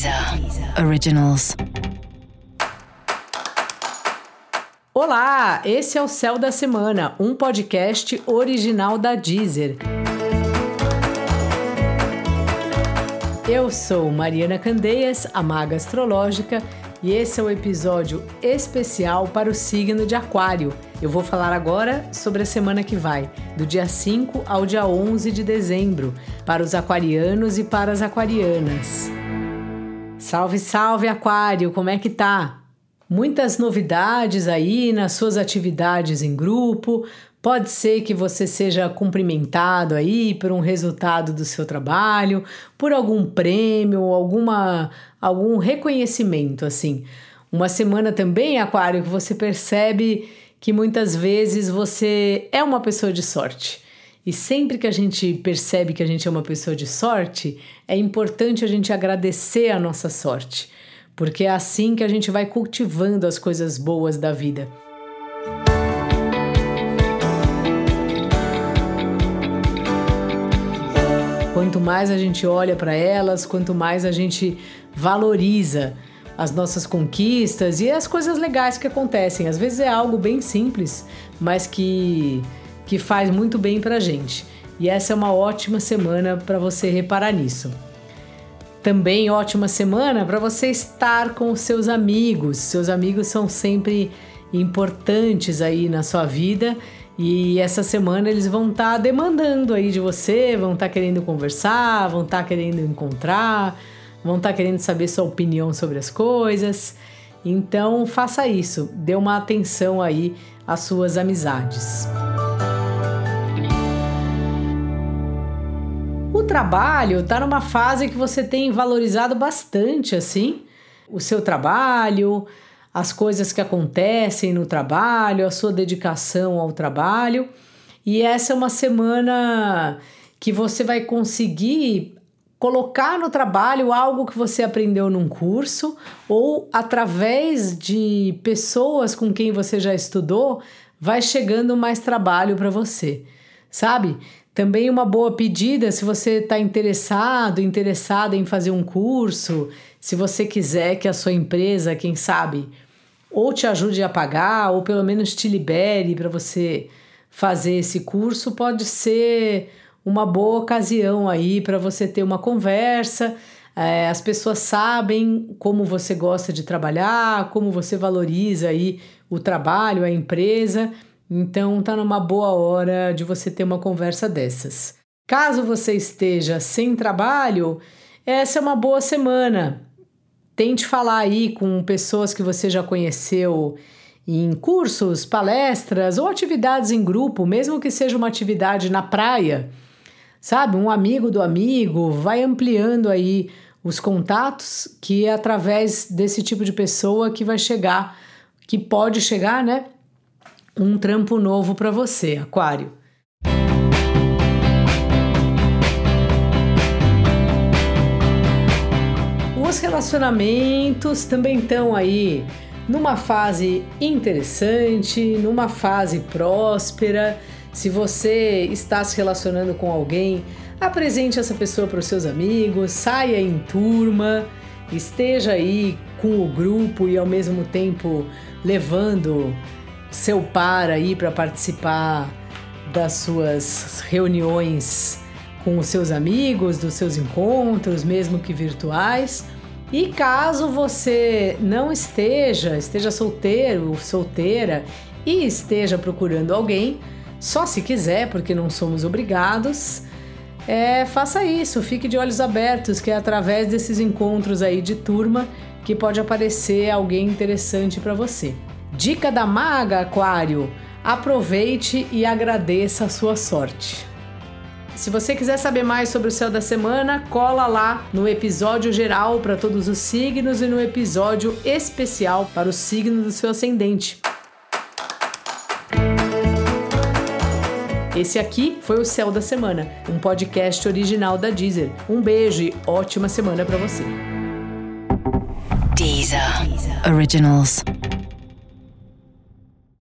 Deezer Originals. Olá, esse é o Céu da Semana, um podcast original da Deezer. Eu sou Mariana Candeias, a maga astrológica, e esse é o um episódio especial para o signo de Aquário. Eu vou falar agora sobre a semana que vai, do dia 5 ao dia 11 de dezembro, para os aquarianos e para as aquarianas. Salve, salve, Aquário, como é que tá? Muitas novidades aí nas suas atividades em grupo. Pode ser que você seja cumprimentado aí por um resultado do seu trabalho, por algum prêmio, alguma algum reconhecimento assim. Uma semana também, Aquário, que você percebe que muitas vezes você é uma pessoa de sorte. E sempre que a gente percebe que a gente é uma pessoa de sorte, é importante a gente agradecer a nossa sorte, porque é assim que a gente vai cultivando as coisas boas da vida. Quanto mais a gente olha para elas, quanto mais a gente valoriza as nossas conquistas e as coisas legais que acontecem. Às vezes é algo bem simples, mas que que faz muito bem para gente. E essa é uma ótima semana para você reparar nisso. Também ótima semana para você estar com seus amigos. Seus amigos são sempre importantes aí na sua vida e essa semana eles vão estar tá demandando aí de você, vão estar tá querendo conversar, vão estar tá querendo encontrar, vão estar tá querendo saber sua opinião sobre as coisas. Então faça isso, dê uma atenção aí às suas amizades. Trabalho está numa fase que você tem valorizado bastante assim o seu trabalho, as coisas que acontecem no trabalho, a sua dedicação ao trabalho. E essa é uma semana que você vai conseguir colocar no trabalho algo que você aprendeu num curso ou através de pessoas com quem você já estudou, vai chegando mais trabalho para você. Sabe? Também uma boa pedida se você está interessado, interessada em fazer um curso, se você quiser que a sua empresa, quem sabe, ou te ajude a pagar, ou pelo menos te libere para você fazer esse curso, pode ser uma boa ocasião aí para você ter uma conversa. É, as pessoas sabem como você gosta de trabalhar, como você valoriza aí o trabalho, a empresa. Então tá numa boa hora de você ter uma conversa dessas. Caso você esteja sem trabalho, essa é uma boa semana. Tente falar aí com pessoas que você já conheceu em cursos, palestras ou atividades em grupo, mesmo que seja uma atividade na praia. Sabe, um amigo do amigo, vai ampliando aí os contatos, que é através desse tipo de pessoa que vai chegar, que pode chegar, né? Um trampo novo para você, Aquário. Os relacionamentos também estão aí numa fase interessante, numa fase próspera. Se você está se relacionando com alguém, apresente essa pessoa para os seus amigos, saia em turma, esteja aí com o grupo e ao mesmo tempo levando seu par aí para participar das suas reuniões com os seus amigos, dos seus encontros, mesmo que virtuais. E caso você não esteja, esteja solteiro ou solteira e esteja procurando alguém, só se quiser, porque não somos obrigados, é, faça isso, fique de olhos abertos, que é através desses encontros aí de turma que pode aparecer alguém interessante para você. Dica da maga, Aquário: aproveite e agradeça a sua sorte. Se você quiser saber mais sobre o céu da semana, cola lá no episódio geral para todos os signos e no episódio especial para o signo do seu ascendente. Esse aqui foi o Céu da Semana, um podcast original da Deezer. Um beijo e ótima semana para você. Deezer. Originals.